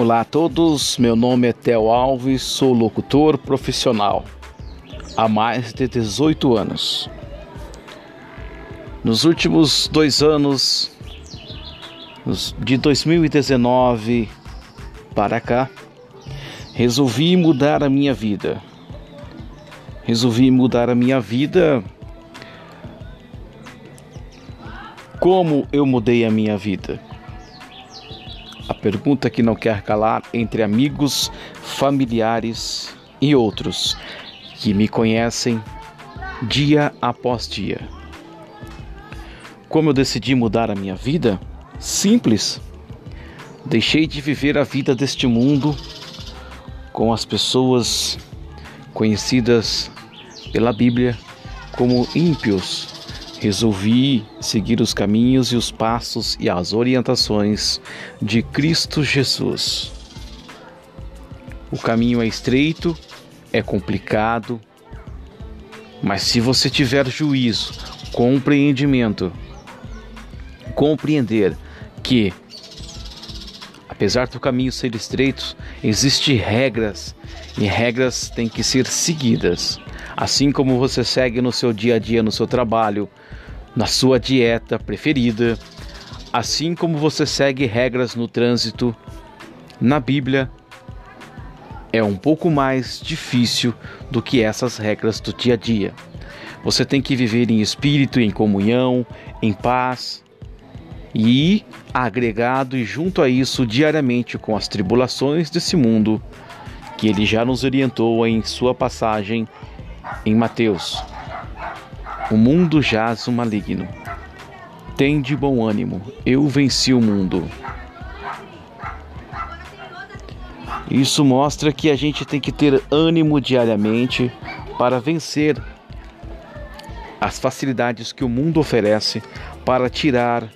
Olá a todos, meu nome é Theo Alves, sou locutor profissional há mais de 18 anos. Nos últimos dois anos, de 2019 para cá, resolvi mudar a minha vida. Resolvi mudar a minha vida. Como eu mudei a minha vida? A pergunta que não quer calar entre amigos, familiares e outros que me conhecem dia após dia. Como eu decidi mudar a minha vida? Simples. Deixei de viver a vida deste mundo com as pessoas conhecidas pela Bíblia como ímpios resolvi seguir os caminhos e os passos e as orientações de Cristo Jesus. O caminho é estreito, é complicado, mas se você tiver juízo, compreendimento, compreender que apesar do caminho ser estreito, existem regras e regras têm que ser seguidas. Assim como você segue no seu dia a dia, no seu trabalho, na sua dieta preferida, assim como você segue regras no trânsito, na Bíblia é um pouco mais difícil do que essas regras do dia a dia. Você tem que viver em espírito, em comunhão, em paz e agregado e junto a isso diariamente com as tribulações desse mundo que ele já nos orientou em sua passagem em Mateus. O mundo jaz o maligno. Tem de bom ânimo, eu venci o mundo. Isso mostra que a gente tem que ter ânimo diariamente para vencer as facilidades que o mundo oferece para tirar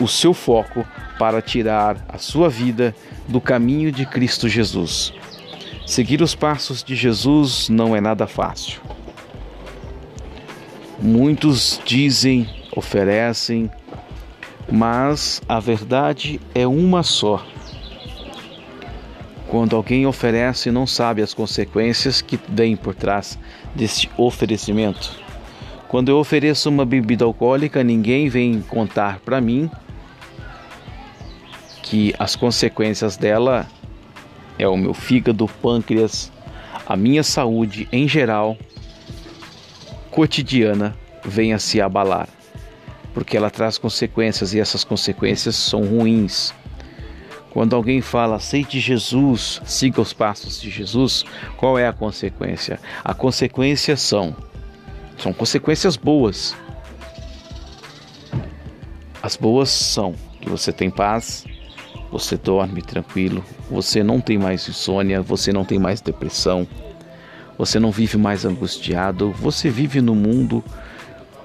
o seu foco, para tirar a sua vida do caminho de Cristo Jesus. Seguir os passos de Jesus não é nada fácil. Muitos dizem, oferecem, mas a verdade é uma só. Quando alguém oferece, não sabe as consequências que vêm por trás deste oferecimento. Quando eu ofereço uma bebida alcoólica, ninguém vem contar para mim que as consequências dela é o meu fígado, pâncreas, a minha saúde em geral cotidiana venha a se abalar, porque ela traz consequências e essas consequências são ruins. Quando alguém fala aceite Jesus, siga os passos de Jesus, qual é a consequência? A consequência são são consequências boas. As boas são que você tem paz, você dorme tranquilo, você não tem mais insônia, você não tem mais depressão, você não vive mais angustiado, você vive no mundo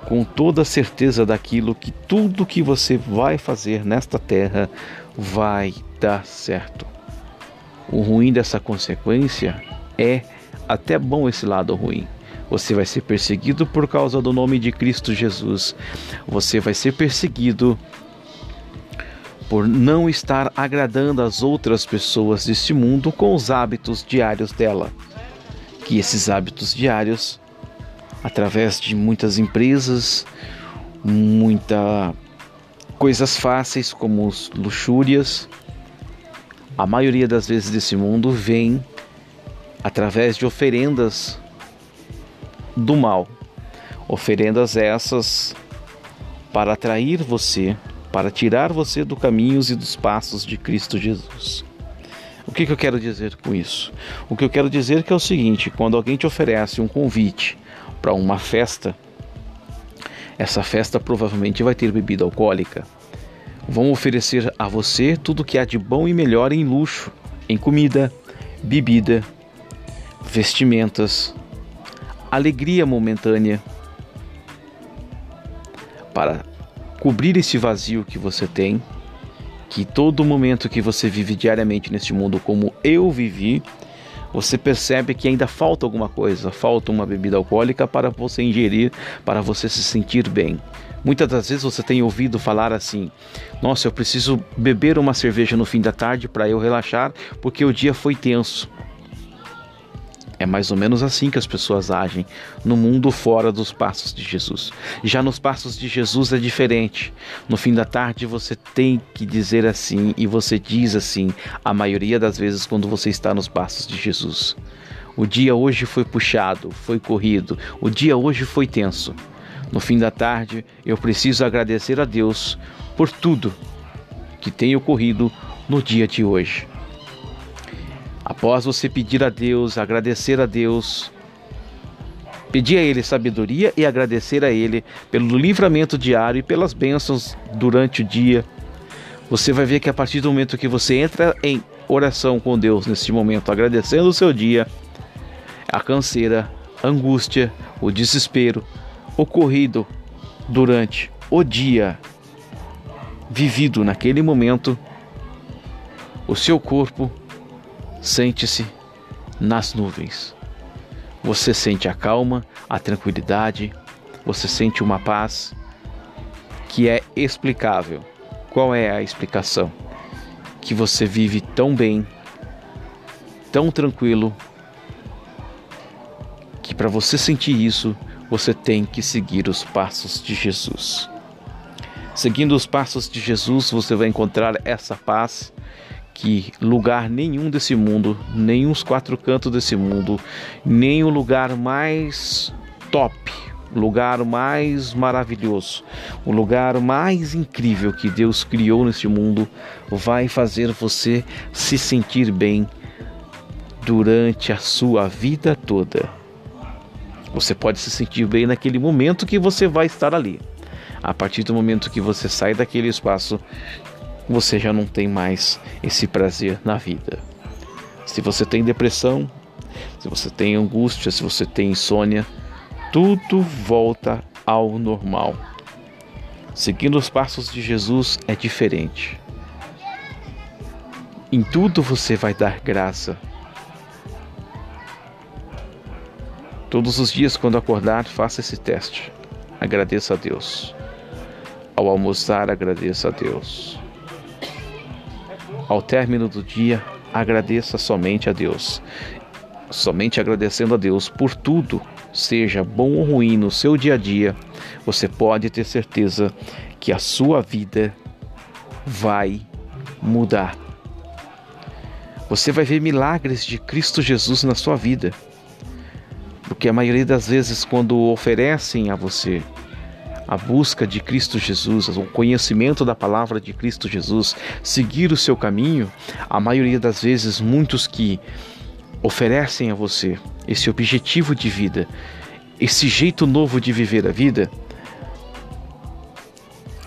com toda a certeza daquilo que tudo que você vai fazer nesta terra vai dar certo. O ruim dessa consequência é até bom esse lado ruim. Você vai ser perseguido por causa do nome de Cristo Jesus. Você vai ser perseguido por não estar agradando as outras pessoas deste mundo com os hábitos diários dela que esses hábitos diários, através de muitas empresas, muita coisas fáceis como luxúrias, a maioria das vezes desse mundo vem através de oferendas do mal. Oferendas essas para atrair você, para tirar você do caminhos e dos passos de Cristo Jesus. O que, que eu quero dizer com isso? O que eu quero dizer que é o seguinte: quando alguém te oferece um convite para uma festa, essa festa provavelmente vai ter bebida alcoólica. Vão oferecer a você tudo que há de bom e melhor em luxo, em comida, bebida, vestimentas, alegria momentânea, para cobrir esse vazio que você tem que todo momento que você vive diariamente neste mundo como eu vivi, você percebe que ainda falta alguma coisa, falta uma bebida alcoólica para você ingerir, para você se sentir bem. Muitas das vezes você tem ouvido falar assim: Nossa, eu preciso beber uma cerveja no fim da tarde para eu relaxar, porque o dia foi tenso. É mais ou menos assim que as pessoas agem no mundo fora dos passos de Jesus. Já nos passos de Jesus é diferente. No fim da tarde você tem que dizer assim e você diz assim a maioria das vezes quando você está nos passos de Jesus. O dia hoje foi puxado, foi corrido, o dia hoje foi tenso. No fim da tarde, eu preciso agradecer a Deus por tudo que tem ocorrido no dia de hoje. Após você pedir a Deus, agradecer a Deus, pedir a Ele sabedoria e agradecer a Ele pelo livramento diário e pelas bênçãos durante o dia, você vai ver que a partir do momento que você entra em oração com Deus, nesse momento, agradecendo o seu dia, a canseira, a angústia, o desespero ocorrido durante o dia vivido naquele momento, o seu corpo Sente-se nas nuvens. Você sente a calma, a tranquilidade, você sente uma paz que é explicável. Qual é a explicação? Que você vive tão bem, tão tranquilo, que para você sentir isso, você tem que seguir os passos de Jesus. Seguindo os passos de Jesus, você vai encontrar essa paz que lugar nenhum desse mundo, nem os quatro cantos desse mundo, nem o lugar mais top, lugar mais maravilhoso, o lugar mais incrível que Deus criou nesse mundo vai fazer você se sentir bem durante a sua vida toda. Você pode se sentir bem naquele momento que você vai estar ali. A partir do momento que você sai daquele espaço, você já não tem mais esse prazer na vida. Se você tem depressão, se você tem angústia, se você tem insônia, tudo volta ao normal. Seguindo os passos de Jesus é diferente. Em tudo você vai dar graça. Todos os dias, quando acordar, faça esse teste. Agradeça a Deus. Ao almoçar, agradeça a Deus. Ao término do dia, agradeça somente a Deus. Somente agradecendo a Deus por tudo, seja bom ou ruim no seu dia a dia, você pode ter certeza que a sua vida vai mudar. Você vai ver milagres de Cristo Jesus na sua vida. Porque a maioria das vezes, quando oferecem a você a busca de Cristo Jesus, o conhecimento da palavra de Cristo Jesus, seguir o seu caminho, a maioria das vezes, muitos que oferecem a você esse objetivo de vida, esse jeito novo de viver a vida,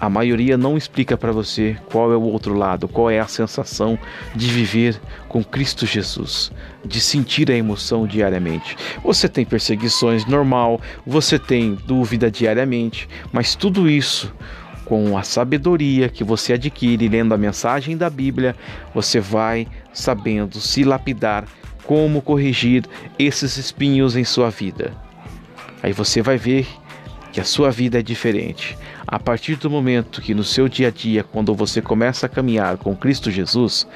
a maioria não explica para você qual é o outro lado, qual é a sensação de viver com Cristo Jesus, de sentir a emoção diariamente. Você tem perseguições normal, você tem dúvida diariamente, mas tudo isso com a sabedoria que você adquire lendo a mensagem da Bíblia, você vai sabendo se lapidar como corrigir esses espinhos em sua vida. Aí você vai ver que a sua vida é diferente. A partir do momento que no seu dia a dia, quando você começa a caminhar com Cristo Jesus,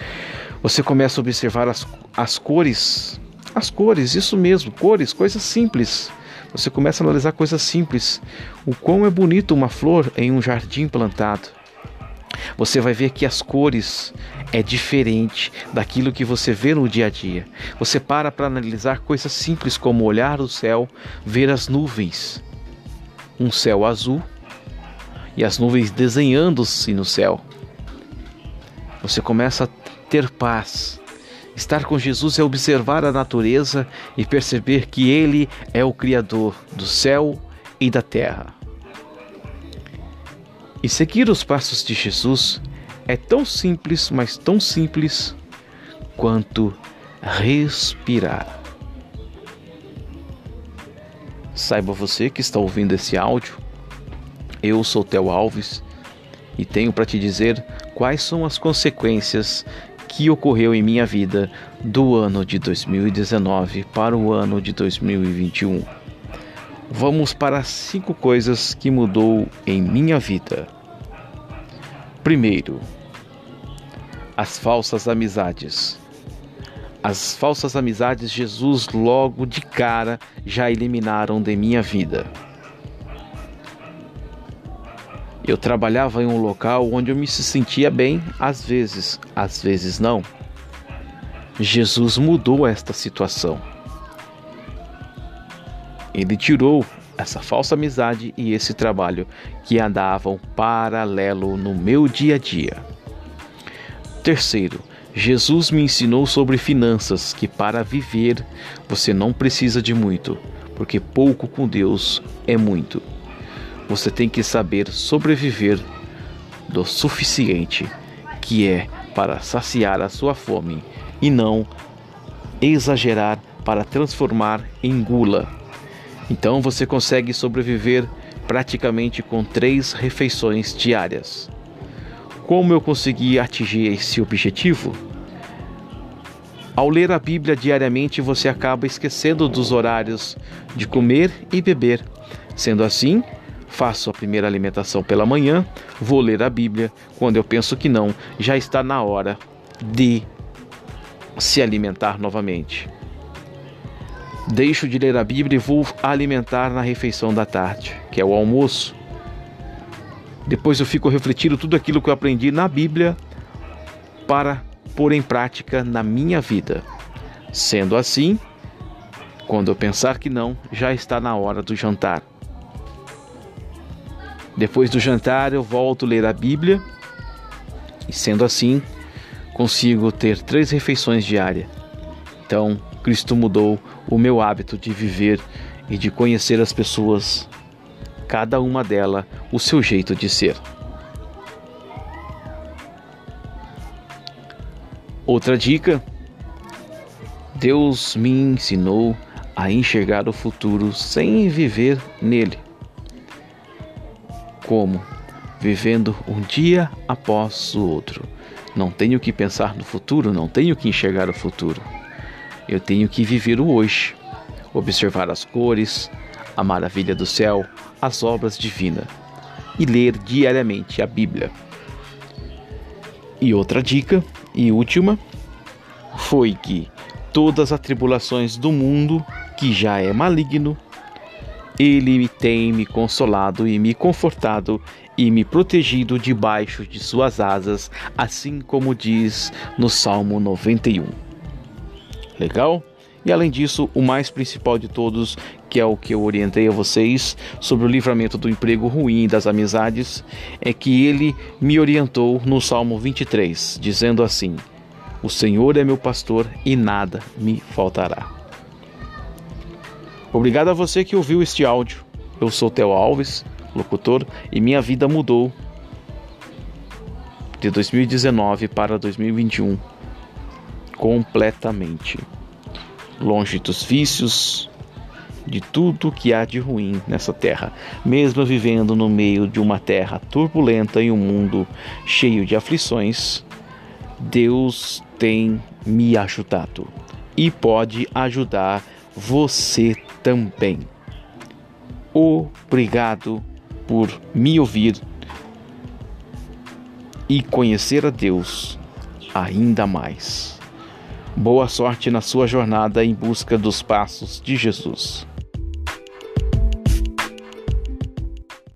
você começa a observar as, as cores, as cores, isso mesmo, cores, coisas simples. Você começa a analisar coisas simples. O quão é bonito uma flor em um jardim plantado. Você vai ver que as cores é diferente daquilo que você vê no dia a dia. Você para para analisar coisas simples como olhar o céu, ver as nuvens um céu azul e as nuvens desenhando-se no céu. Você começa a ter paz. Estar com Jesus é observar a natureza e perceber que Ele é o Criador do céu e da terra. E seguir os passos de Jesus é tão simples, mas tão simples quanto respirar. Saiba você que está ouvindo esse áudio, eu sou Theo Alves e tenho para te dizer quais são as consequências que ocorreu em minha vida do ano de 2019 para o ano de 2021. Vamos para cinco coisas que mudou em minha vida. Primeiro, as falsas amizades. As falsas amizades, Jesus logo de cara já eliminaram de minha vida. Eu trabalhava em um local onde eu me sentia bem, às vezes, às vezes não. Jesus mudou esta situação. Ele tirou essa falsa amizade e esse trabalho que andavam paralelo no meu dia a dia. Terceiro, Jesus me ensinou sobre finanças, que para viver você não precisa de muito, porque pouco com Deus é muito. Você tem que saber sobreviver do suficiente, que é para saciar a sua fome, e não exagerar para transformar em gula. Então você consegue sobreviver praticamente com três refeições diárias. Como eu consegui atingir esse objetivo? Ao ler a Bíblia diariamente, você acaba esquecendo dos horários de comer e beber. Sendo assim, Faço a primeira alimentação pela manhã, vou ler a Bíblia. Quando eu penso que não, já está na hora de se alimentar novamente. Deixo de ler a Bíblia e vou alimentar na refeição da tarde, que é o almoço. Depois eu fico refletindo tudo aquilo que eu aprendi na Bíblia para pôr em prática na minha vida. Sendo assim, quando eu pensar que não, já está na hora do jantar. Depois do jantar, eu volto a ler a Bíblia e, sendo assim, consigo ter três refeições diárias. Então, Cristo mudou o meu hábito de viver e de conhecer as pessoas, cada uma delas, o seu jeito de ser. Outra dica: Deus me ensinou a enxergar o futuro sem viver nele. Como? Vivendo um dia após o outro. Não tenho que pensar no futuro, não tenho que enxergar o futuro. Eu tenho que viver o hoje, observar as cores, a maravilha do céu, as obras divinas e ler diariamente a Bíblia. E outra dica, e última, foi que todas as tribulações do mundo, que já é maligno, ele tem me consolado e me confortado e me protegido debaixo de suas asas, assim como diz no Salmo 91. Legal? E além disso, o mais principal de todos, que é o que eu orientei a vocês sobre o livramento do emprego ruim e das amizades, é que ele me orientou no Salmo 23, dizendo assim: O Senhor é meu pastor e nada me faltará. Obrigado a você que ouviu este áudio. Eu sou Theo Alves, locutor, e minha vida mudou de 2019 para 2021 completamente. Longe dos vícios, de tudo que há de ruim nessa terra, mesmo vivendo no meio de uma terra turbulenta e um mundo cheio de aflições, Deus tem me ajudado e pode ajudar você também. Obrigado por me ouvir e conhecer a Deus ainda mais. Boa sorte na sua jornada em busca dos passos de Jesus.